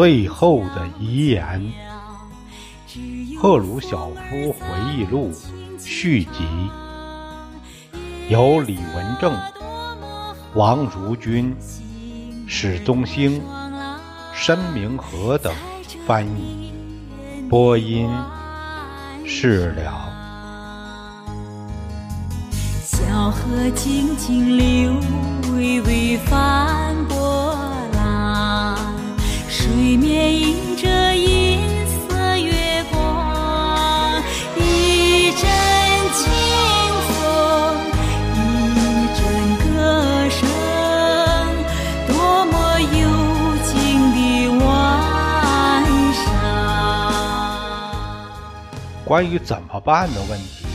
最后的遗言，《赫鲁晓夫回忆录》续集，由李文正、王如军、史宗兴、申明和等翻译，播音释了。小河静静流，微微翻波，水面映着银色月光。一阵清风，一阵歌声，多么幽静的晚上。关于怎么办的问题，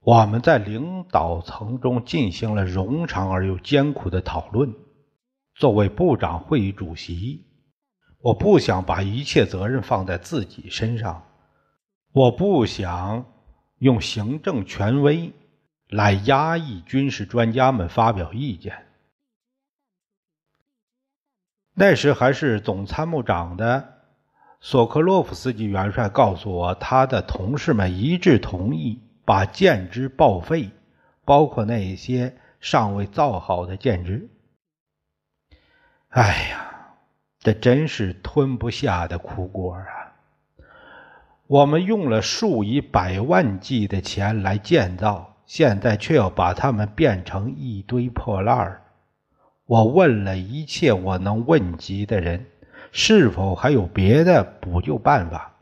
我们在领导层中进行了冗长而又艰苦的讨论。作为部长会议主席，我不想把一切责任放在自己身上，我不想用行政权威来压抑军事专家们发表意见。那时还是总参谋长的索科洛夫斯基元帅告诉我，他的同事们一致同意把舰只报废，包括那些尚未造好的舰只。哎呀，这真是吞不下的苦果啊！我们用了数以百万计的钱来建造，现在却要把它们变成一堆破烂儿。我问了一切我能问及的人，是否还有别的补救办法？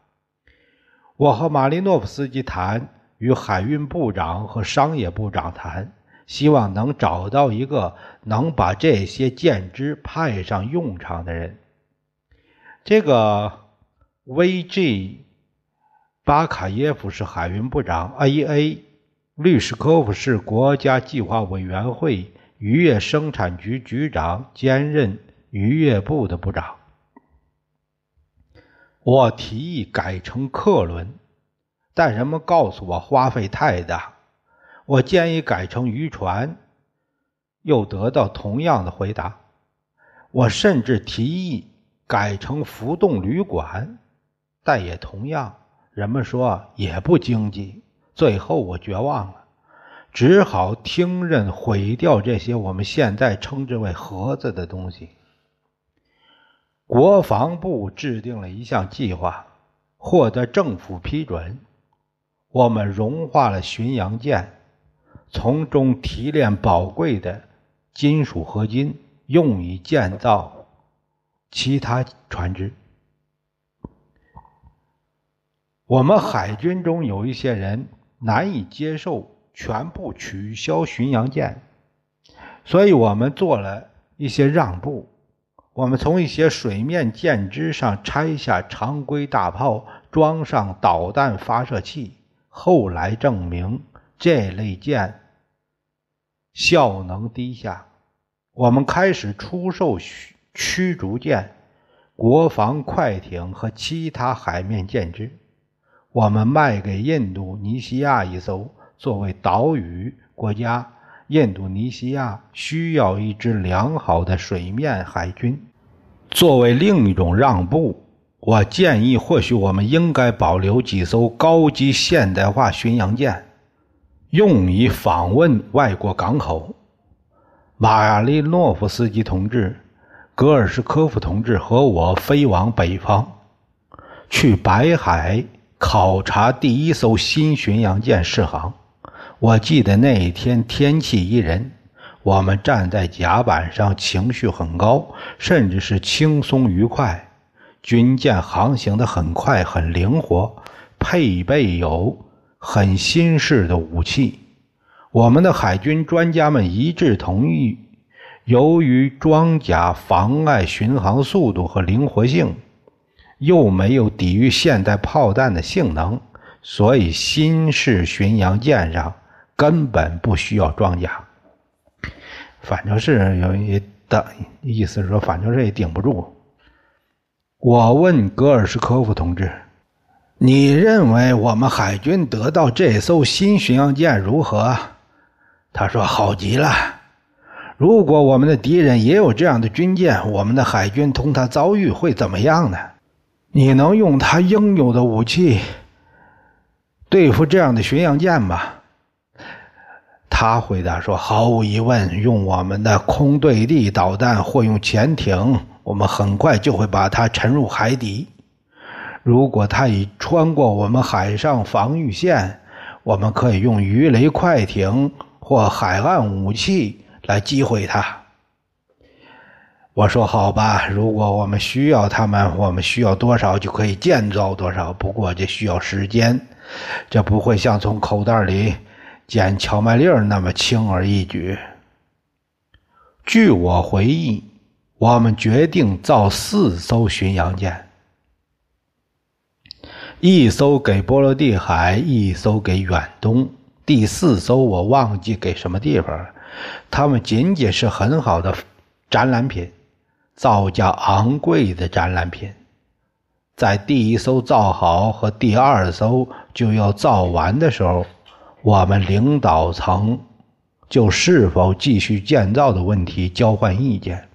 我和马利诺夫斯基谈，与海运部长和商业部长谈。希望能找到一个能把这些舰只派上用场的人。这个 V.G. 巴卡耶夫是海运部长，A.A. 律师科夫是国家计划委员会渔业生产局局长，兼任渔业部的部长。我提议改成客轮，但人们告诉我花费太大。我建议改成渔船，又得到同样的回答。我甚至提议改成浮动旅馆，但也同样，人们说也不经济。最后我绝望了，只好听任毁掉这些我们现在称之为盒子的东西。国防部制定了一项计划，获得政府批准，我们融化了巡洋舰。从中提炼宝贵的金属合金，用以建造其他船只。我们海军中有一些人难以接受全部取消巡洋舰，所以我们做了一些让步。我们从一些水面舰只上拆下常规大炮，装上导弹发射器。后来证明。这类舰效能低下，我们开始出售驱逐舰、国防快艇和其他海面舰只。我们卖给印度尼西亚一艘，作为岛屿国家，印度尼西亚需要一支良好的水面海军。作为另一种让步，我建议或许我们应该保留几艘高级现代化巡洋舰。用以访问外国港口。马利诺夫斯基同志、格尔什科夫同志和我飞往北方，去白海考察第一艘新巡洋舰试航。我记得那一天天气宜人，我们站在甲板上，情绪很高，甚至是轻松愉快。军舰航行的很快，很灵活，配备有。很新式的武器，我们的海军专家们一致同意，由于装甲妨碍巡航速度和灵活性，又没有抵御现代炮弹的性能，所以新式巡洋舰上根本不需要装甲。反正是有一的意思是，说反正是也顶不住。我问格尔什科夫同志。你认为我们海军得到这艘新巡洋舰如何？他说：“好极了。如果我们的敌人也有这样的军舰，我们的海军同他遭遇会怎么样呢？你能用他应有的武器对付这样的巡洋舰吗？他回答说：“毫无疑问，用我们的空对地导弹或用潜艇，我们很快就会把它沉入海底。如果他已穿过我们海上防御线，我们可以用鱼雷快艇或海岸武器。”来击毁他。我说好吧，如果我们需要他们，我们需要多少就可以建造多少。不过这需要时间，这不会像从口袋里捡荞麦粒儿那么轻而易举。据我回忆，我们决定造四艘巡洋舰，一艘给波罗的海，一艘给远东，第四艘我忘记给什么地方了。他们仅仅是很好的展览品，造价昂贵的展览品。在第一艘造好和第二艘就要造完的时候，我们领导层就是否继续建造的问题交换意见，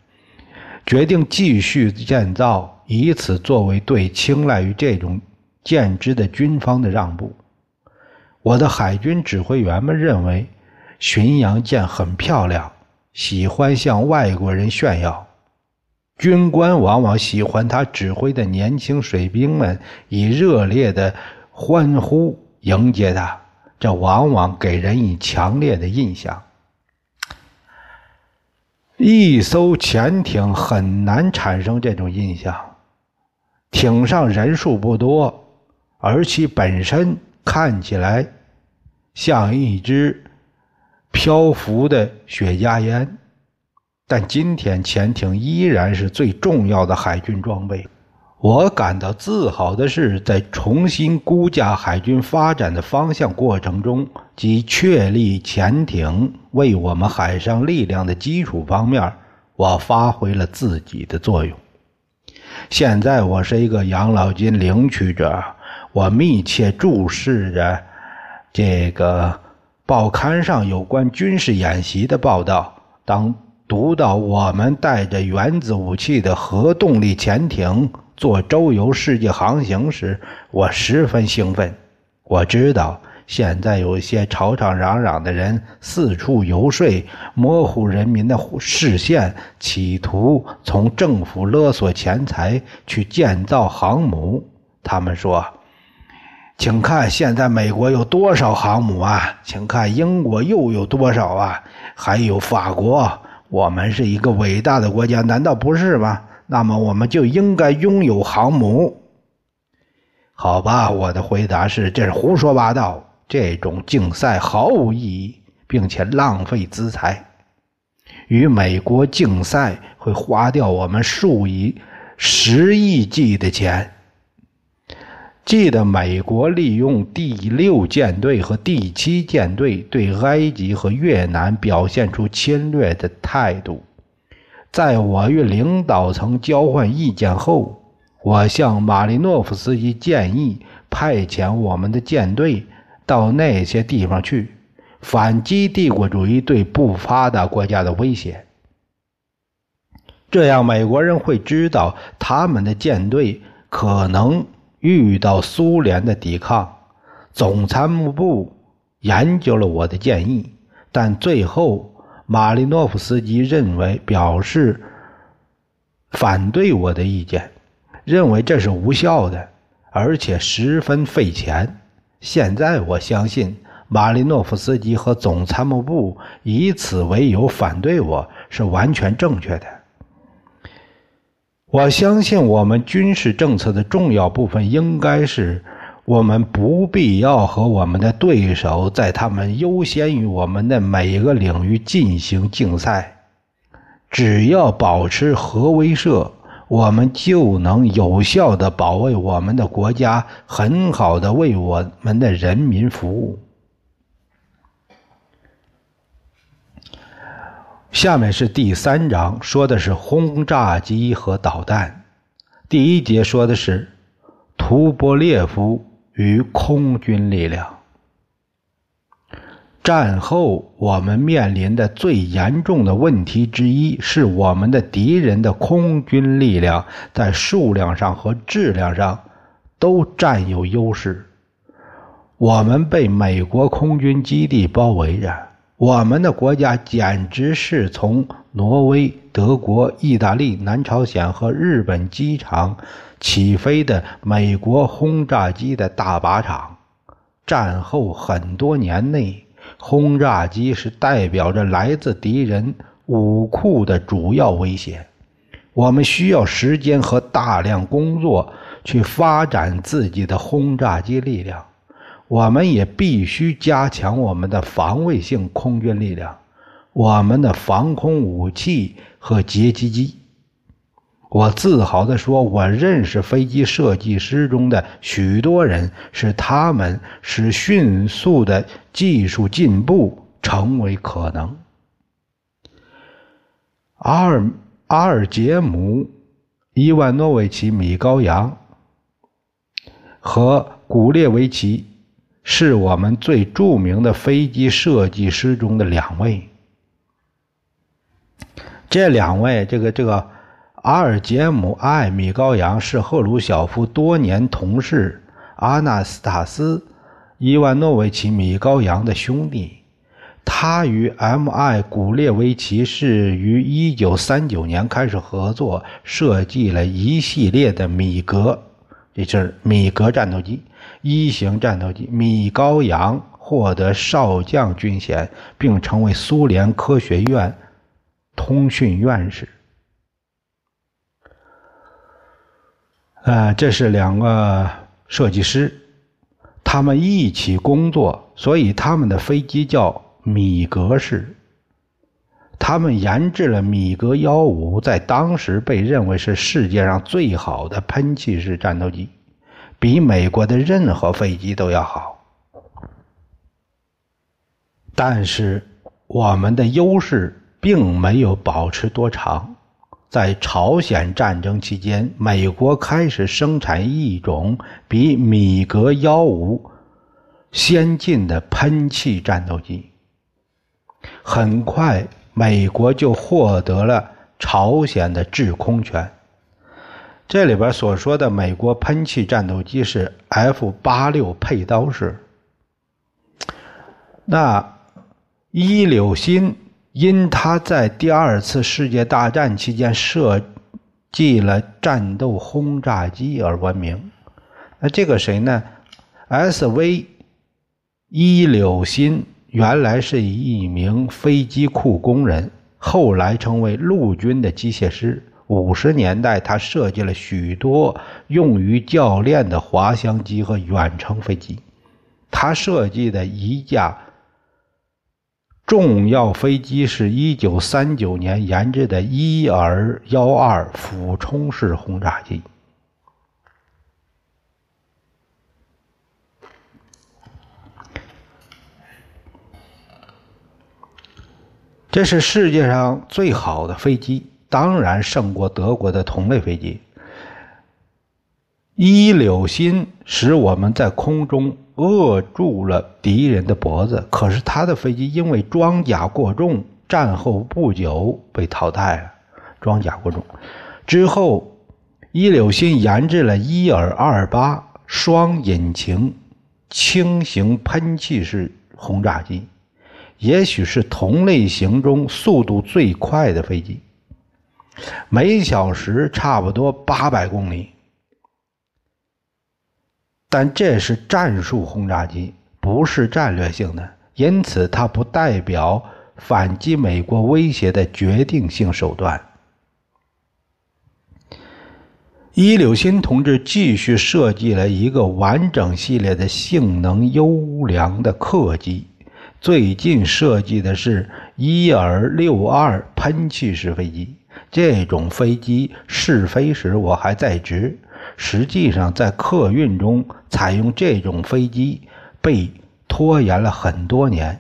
决定继续建造，以此作为对青睐于这种舰只的军方的让步。我的海军指挥员们认为。巡洋舰很漂亮，喜欢向外国人炫耀。军官往往喜欢他指挥的年轻水兵们以热烈的欢呼迎接他，这往往给人以强烈的印象。一艘潜艇很难产生这种印象，艇上人数不多，而其本身看起来像一只。漂浮的雪茄烟，但今天潜艇依然是最重要的海军装备。我感到自豪的是，在重新估价海军发展的方向过程中，及确立潜艇为我们海上力量的基础方面，我发挥了自己的作用。现在我是一个养老金领取者，我密切注视着这个。报刊上有关军事演习的报道，当读到我们带着原子武器的核动力潜艇做周游世界航行时，我十分兴奋。我知道现在有一些吵吵嚷嚷的人四处游说，模糊人民的视线，企图从政府勒索钱财去建造航母。他们说。请看，现在美国有多少航母啊？请看，英国又有多少啊？还有法国，我们是一个伟大的国家，难道不是吗？那么，我们就应该拥有航母。好吧，我的回答是：这是胡说八道，这种竞赛毫无意义，并且浪费资财。与美国竞赛会花掉我们数以十亿计的钱。记得美国利用第六舰队和第七舰队对埃及和越南表现出侵略的态度。在我与领导层交换意见后，我向马利诺夫斯基建议派遣我们的舰队到那些地方去，反击帝国主义对不发达国家的威胁。这样，美国人会知道他们的舰队可能。遇到苏联的抵抗，总参谋部研究了我的建议，但最后马利诺夫斯基认为表示反对我的意见，认为这是无效的，而且十分费钱。现在我相信马利诺夫斯基和总参谋部以此为由反对我是完全正确的。我相信，我们军事政策的重要部分应该是：我们不必要和我们的对手在他们优先于我们的每一个领域进行竞赛。只要保持核威慑，我们就能有效地保卫我们的国家，很好地为我们的人民服务。下面是第三章，说的是轰炸机和导弹。第一节说的是图波列夫与空军力量。战后我们面临的最严重的问题之一是，我们的敌人的空军力量在数量上和质量上都占有优势。我们被美国空军基地包围着，我们的国家简直是从挪威、德国、意大利、南朝鲜和日本机场起飞的美国轰炸机的大靶场。战后很多年内。轰炸机是代表着来自敌人武库的主要威胁。我们需要时间和大量工作去发展自己的轰炸机力量。我们也必须加强我们的防卫性空军力量，我们的防空武器和截击机。我自豪地说，我认识飞机设计师中的许多人，是他们使迅速的技术进步成为可能。阿尔阿尔杰姆、伊万诺维奇·米高扬和古列维奇是我们最著名的飞机设计师中的两位。这两位，这个这个。阿尔杰姆·艾米高扬是赫鲁晓夫多年同事阿纳斯塔斯·伊万诺维奇·米高扬的兄弟。他与 M.I. 古列维奇是于1939年开始合作，设计了一系列的米格，也就是米格战斗机一型战斗机。米高扬获得少将军衔，并成为苏联科学院通讯院士。呃，这是两个设计师，他们一起工作，所以他们的飞机叫米格式。他们研制了米格幺五，在当时被认为是世界上最好的喷气式战斗机，比美国的任何飞机都要好。但是，我们的优势并没有保持多长。在朝鲜战争期间，美国开始生产一种比米格幺五先进的喷气战斗机。很快，美国就获得了朝鲜的制空权。这里边所说的美国喷气战斗机是 F 八六配刀式。那伊柳新。因他在第二次世界大战期间设计了战斗轰炸机而闻名。那这个谁呢？S.V. 伊柳新原来是一名飞机库工人，后来成为陆军的机械师。五十年代，他设计了许多用于教练的滑翔机和远程飞机。他设计的一架。重要飞机是一九三九年研制的伊尔幺二俯冲式轰炸机，这是世界上最好的飞机，当然胜过德国的同类飞机。伊柳新使我们在空中。扼住了敌人的脖子，可是他的飞机因为装甲过重，战后不久被淘汰了。装甲过重之后，伊柳新研制了伊尔二八双引擎轻型喷气式轰炸机，也许是同类型中速度最快的飞机，每小时差不多八百公里。但这是战术轰炸机，不是战略性的，因此它不代表反击美国威胁的决定性手段。伊柳新同志继续设计了一个完整系列的性能优良的客机，最近设计的是伊尔六二喷气式飞机。这种飞机试飞时我还在职。实际上，在客运中采用这种飞机被拖延了很多年。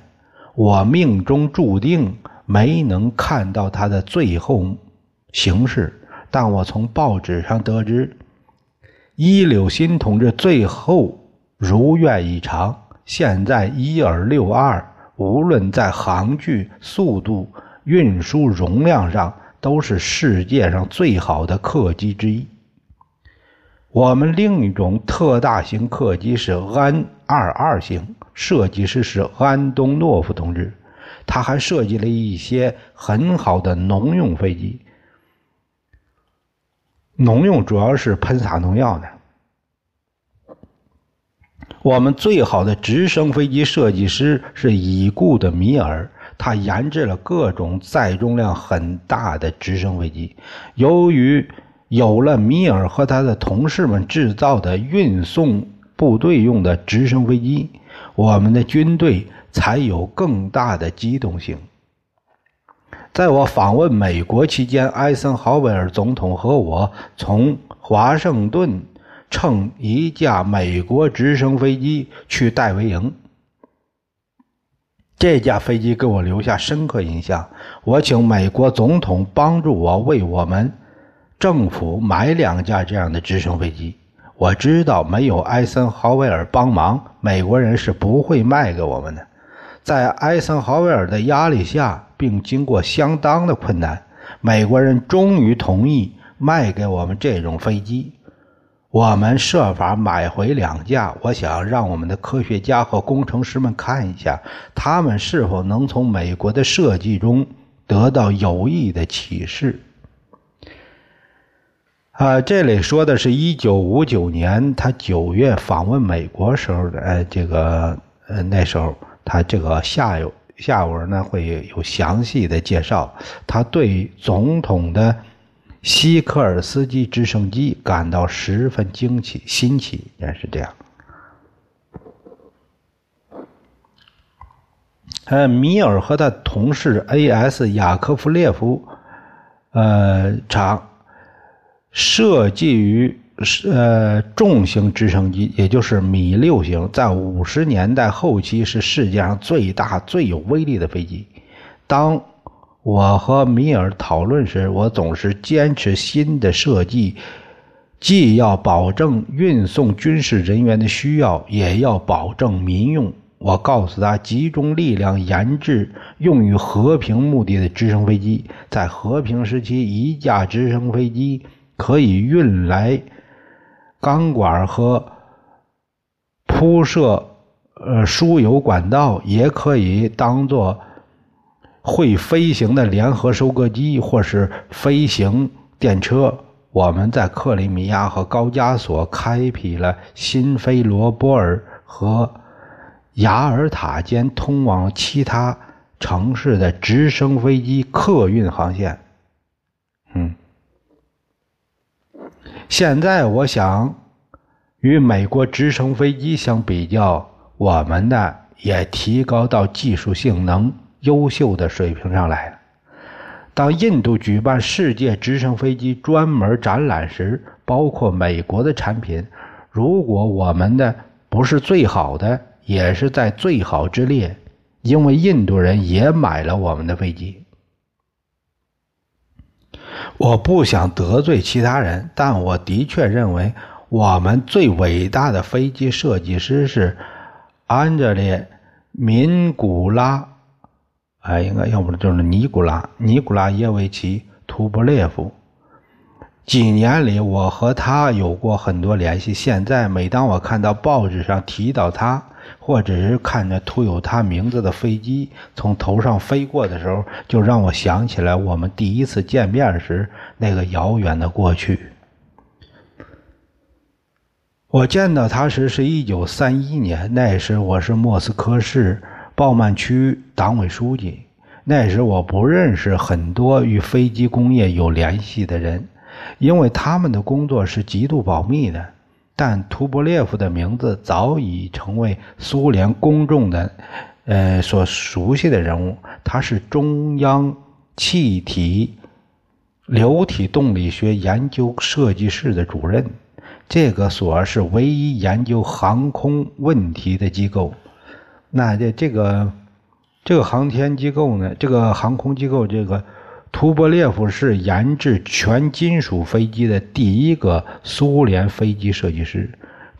我命中注定没能看到它的最后形式，但我从报纸上得知，伊柳新同志最后如愿以偿。现在伊尔六二，无论在航距、速度、运输容量上，都是世界上最好的客机之一。我们另一种特大型客机是安二二型，设计师是安东诺夫同志。他还设计了一些很好的农用飞机，农用主要是喷洒农药的。我们最好的直升飞机设计师是已故的米尔，他研制了各种载重量很大的直升飞机。由于有了米尔和他的同事们制造的运送部队用的直升飞机，我们的军队。才有更大的机动性。在我访问美国期间，艾森豪威尔总统和我从华盛顿乘一架美国直升飞机去戴维营。这架飞机给我留下深刻印象。我请美国总统帮助我为我们政府买两架这样的直升飞机。我知道没有艾森豪威尔帮忙，美国人是不会卖给我们的。在艾森豪威尔的压力下，并经过相当的困难，美国人终于同意卖给我们这种飞机。我们设法买回两架。我想让我们的科学家和工程师们看一下，他们是否能从美国的设计中得到有益的启示。啊，这里说的是一九五九年他九月访问美国时候的，呃，这个，呃，那时候。他这个下有下文呢，会有详细的介绍。他对总统的西科尔斯基直升机感到十分惊奇、新奇，也是这样。呃，米尔和他同事 A.S. 雅科夫列夫，呃，厂设计于。呃，重型直升机，也就是米六型，在五十年代后期是世界上最大、最有威力的飞机。当我和米尔讨论时，我总是坚持新的设计，既要保证运送军事人员的需要，也要保证民用。我告诉他，集中力量研制用于和平目的的直升飞机，在和平时期，一架直升飞机可以运来。钢管和铺设呃输油管道也可以当做会飞行的联合收割机或是飞行电车。我们在克里米亚和高加索开辟了新飞罗波尔和雅尔塔间通往其他城市的直升飞机客运航线。嗯。现在我想，与美国直升飞机相比较，我们的也提高到技术性能优秀的水平上来了。当印度举办世界直升飞机专门展览时，包括美国的产品，如果我们的不是最好的，也是在最好之列，因为印度人也买了我们的飞机。我不想得罪其他人，但我的确认为我们最伟大的飞机设计师是安德烈·明古拉，哎，应该要不就是尼古拉·尼古拉耶维奇·图波列夫。几年里，我和他有过很多联系。现在，每当我看到报纸上提到他，或者是看着涂有他名字的飞机从头上飞过的时候，就让我想起来我们第一次见面时那个遥远的过去。我见到他时是一九三一年，那时我是莫斯科市鲍曼区党委书记。那时我不认识很多与飞机工业有联系的人，因为他们的工作是极度保密的。但图波列夫的名字早已成为苏联公众的，呃，所熟悉的人物。他是中央气体流体动力学研究设计室的主任。这个所是唯一研究航空问题的机构。那这这个这个航天机构呢？这个航空机构这个。图波列夫是研制全金属飞机的第一个苏联飞机设计师，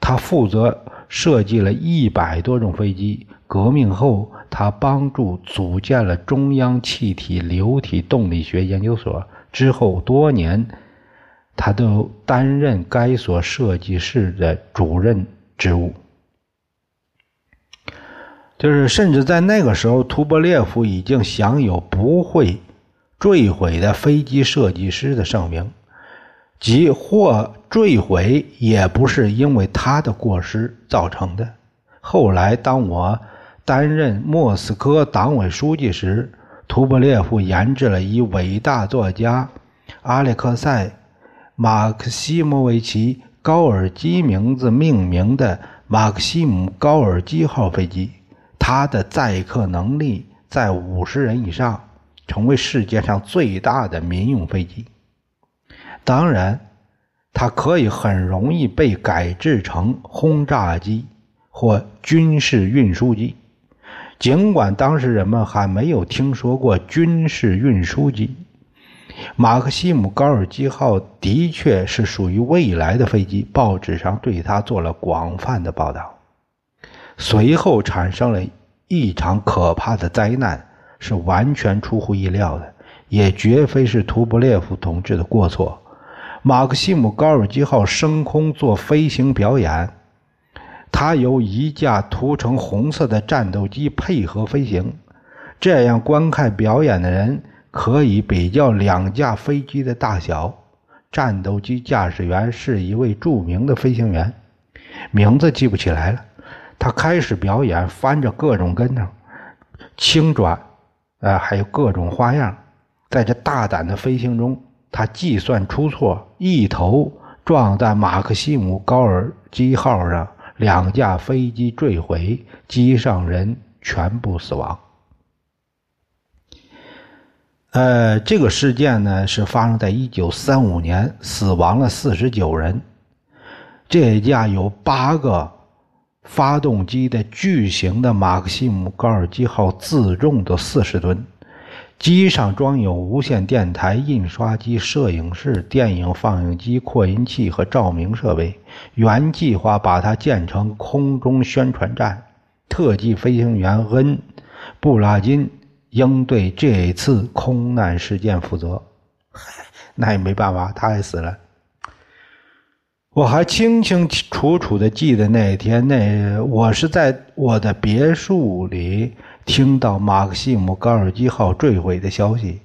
他负责设计了一百多种飞机，革命后，他帮助组建了中央气体流体动力学研究所。之后多年，他都担任该所设计室的主任职务。就是，甚至在那个时候，图波列夫已经享有不会坠毁的飞机设计师的盛名，即或坠毁也不是因为他的过失造成的。后来，当我担任莫斯科党委书记时，图波列夫研制了以伟大作家阿列克塞·马克西莫维奇·高尔基名字命名的马克西姆·高尔基号飞机。它的载客能力在五十人以上，成为世界上最大的民用飞机。当然，它可以很容易被改制成轰炸机或军事运输机。尽管当时人们还没有听说过军事运输机，马克西姆高尔基号的确是属于未来的飞机。报纸上对它做了广泛的报道。随后产生了一场可怕的灾难，是完全出乎意料的，也绝非是图波列夫同志的过错。马克西姆高尔基号升空做飞行表演，他由一架涂成红色的战斗机配合飞行。这样观看表演的人可以比较两架飞机的大小。战斗机驾驶员是一位著名的飞行员，名字记不起来了。他开始表演，翻着各种跟头，轻转，呃，还有各种花样。在这大胆的飞行中，他计算出错，一头撞在马克西姆高尔基号上，两架飞机坠毁，机上人全部死亡。呃，这个事件呢是发生在一九三五年，死亡了四十九人。这架有八个。发动机的巨型的马克西姆高尔基号自重的四十吨，机上装有无线电台、印刷机、摄影室、电影放映机、扩音器和照明设备。原计划把它建成空中宣传站。特技飞行员恩·布拉金应对这次空难事件负责。那也没办法，他也死了。我还清清楚楚的记得那一天，那我是在我的别墅里听到马克西姆高尔基号坠毁的消息。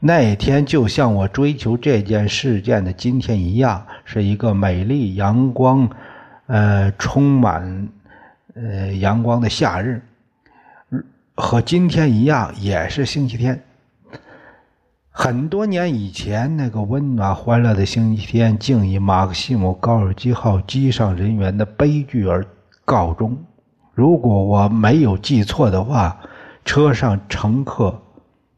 那一天就像我追求这件事件的今天一样，是一个美丽阳光，呃，充满呃阳光的夏日，和今天一样，也是星期天。很多年以前，那个温暖欢乐的星期天，竟以马克西姆高尔基号机上人员的悲剧而告终。如果我没有记错的话，车上乘客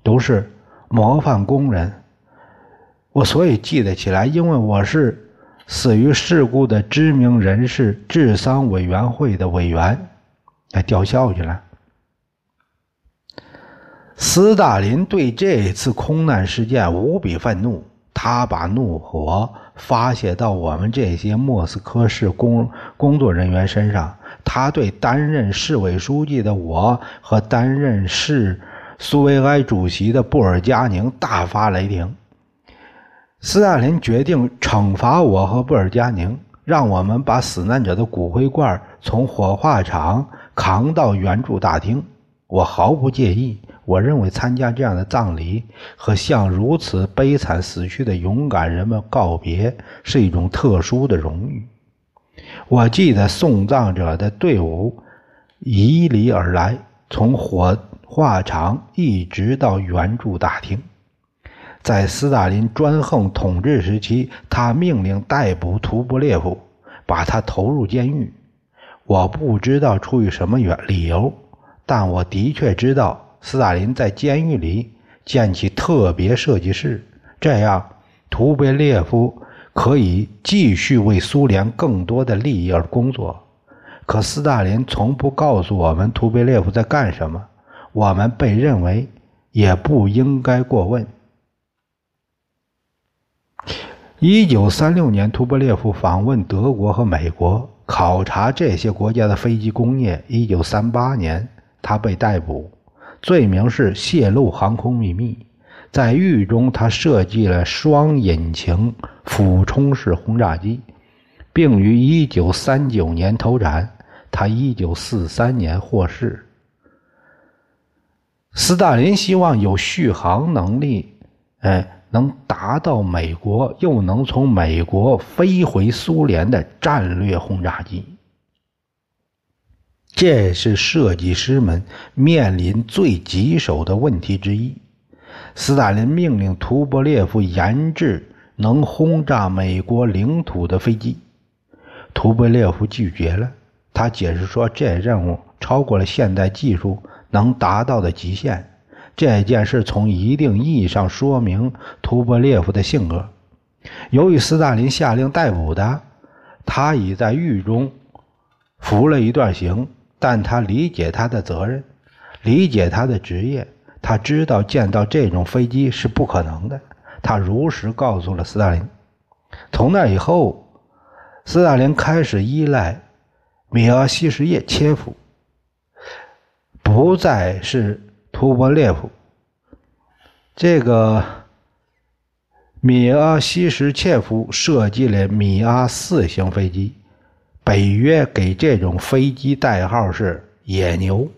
都是模范工人。我所以记得起来，因为我是死于事故的知名人士治丧委员会的委员，来吊孝去了。斯大林对这次空难事件无比愤怒，他把怒火发泄到我们这些莫斯科市工工作人员身上。他对担任市委书记的我和担任市苏维埃主席的布尔加宁大发雷霆。斯大林决定惩罚我和布尔加宁，让我们把死难者的骨灰罐从火化场扛到援助大厅。我毫不介意。我认为参加这样的葬礼和向如此悲惨死去的勇敢人们告别是一种特殊的荣誉。我记得送葬者的队伍迤逦而来，从火化场一直到援助大厅。在斯大林专横统治时期，他命令逮捕图波列夫，把他投入监狱。我不知道出于什么原理由，但我的确知道。斯大林在监狱里建起特别设计室，这样图贝列夫可以继续为苏联更多的利益而工作。可斯大林从不告诉我们图贝列夫在干什么，我们被认为也不应该过问。一九三六年，图波列夫访问德国和美国，考察这些国家的飞机工业。一九三八年。他被逮捕，罪名是泄露航空秘密。在狱中，他设计了双引擎俯冲式轰炸机，并于1939年投产。他1943年获释。斯大林希望有续航能力，哎，能达到美国，又能从美国飞回苏联的战略轰炸机。这是设计师们面临最棘手的问题之一。斯大林命令图波列夫研制能轰炸美国领土的飞机，图波列夫拒绝了。他解释说，这任务超过了现代技术能达到的极限。这件事从一定意义上说明图波列夫的性格。由于斯大林下令逮捕他，他已在狱中服了一段刑，但他理解他的责任，理解他的职业。他知道见到这种飞机是不可能的。他如实告诉了斯大林。从那以后，斯大林开始依赖。米阿西什叶切夫不再是图波列夫。这个米阿西什切夫设计了米阿四型飞机，北约给这种飞机代号是“野牛”。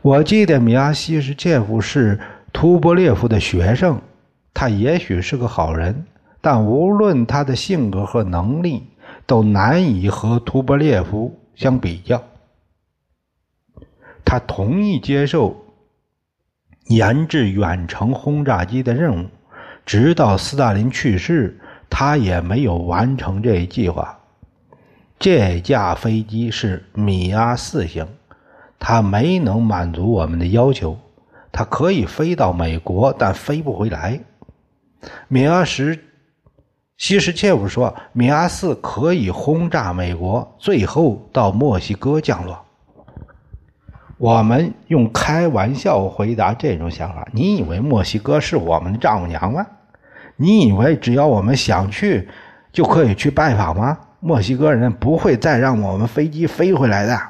我记得米阿西什切夫是图波列夫的学生，他也许是个好人，但无论他的性格和能力。都难以和图波列夫相比较。他同意接受研制远程轰炸机的任务，直到斯大林去世，他也没有完成这一计划。这架飞机是米阿四型，它没能满足我们的要求。它可以飞到美国，但飞不回来。米阿十。西什切夫说：“米阿四可以轰炸美国，最后到墨西哥降落。”我们用开玩笑回答这种想法：“你以为墨西哥是我们的丈母娘吗？你以为只要我们想去，就可以去拜访吗？墨西哥人不会再让我们飞机飞回来的。”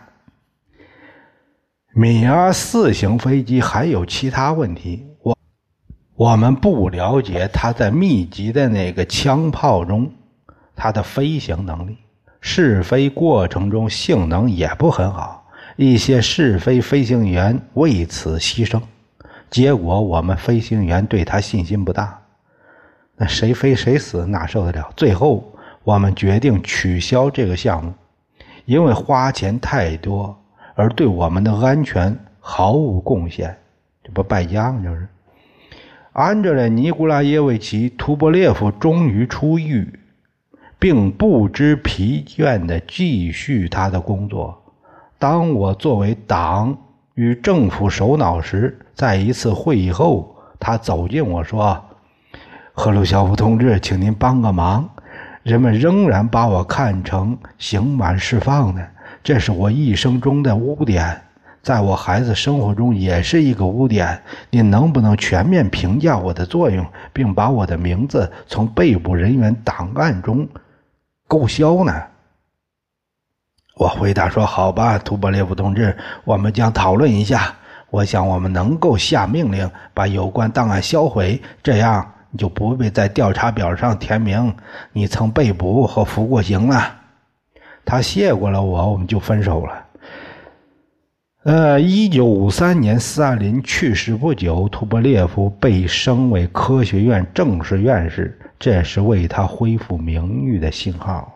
米阿四型飞机还有其他问题。我们不了解它在密集的那个枪炮中，它的飞行能力，试飞过程中性能也不很好，一些试飞飞行员为此牺牲，结果我们飞行员对他信心不大，那谁飞谁死哪受得了？最后我们决定取消这个项目，因为花钱太多，而对我们的安全毫无贡献，这不败家吗？就是。安德烈·尼古拉耶维奇·图波列夫终于出狱，并不知疲倦地继续他的工作。当我作为党与政府首脑时，在一次会议后，他走近我说：“赫鲁晓夫同志，请您帮个忙。人们仍然把我看成刑满释放的，这是我一生中的污点。”在我孩子生活中也是一个污点。你能不能全面评价我的作用，并把我的名字从被捕人员档案中勾销呢？我回答说：“好吧，图波列夫同志，我们将讨论一下。我想我们能够下命令把有关档案销毁，这样你就不必在调查表上填明你曾被捕和服过刑了。”他谢过了我，我们就分手了。呃，一九五三年，斯大林去世不久，图波列夫被升为科学院正式院士，这是为他恢复名誉的信号。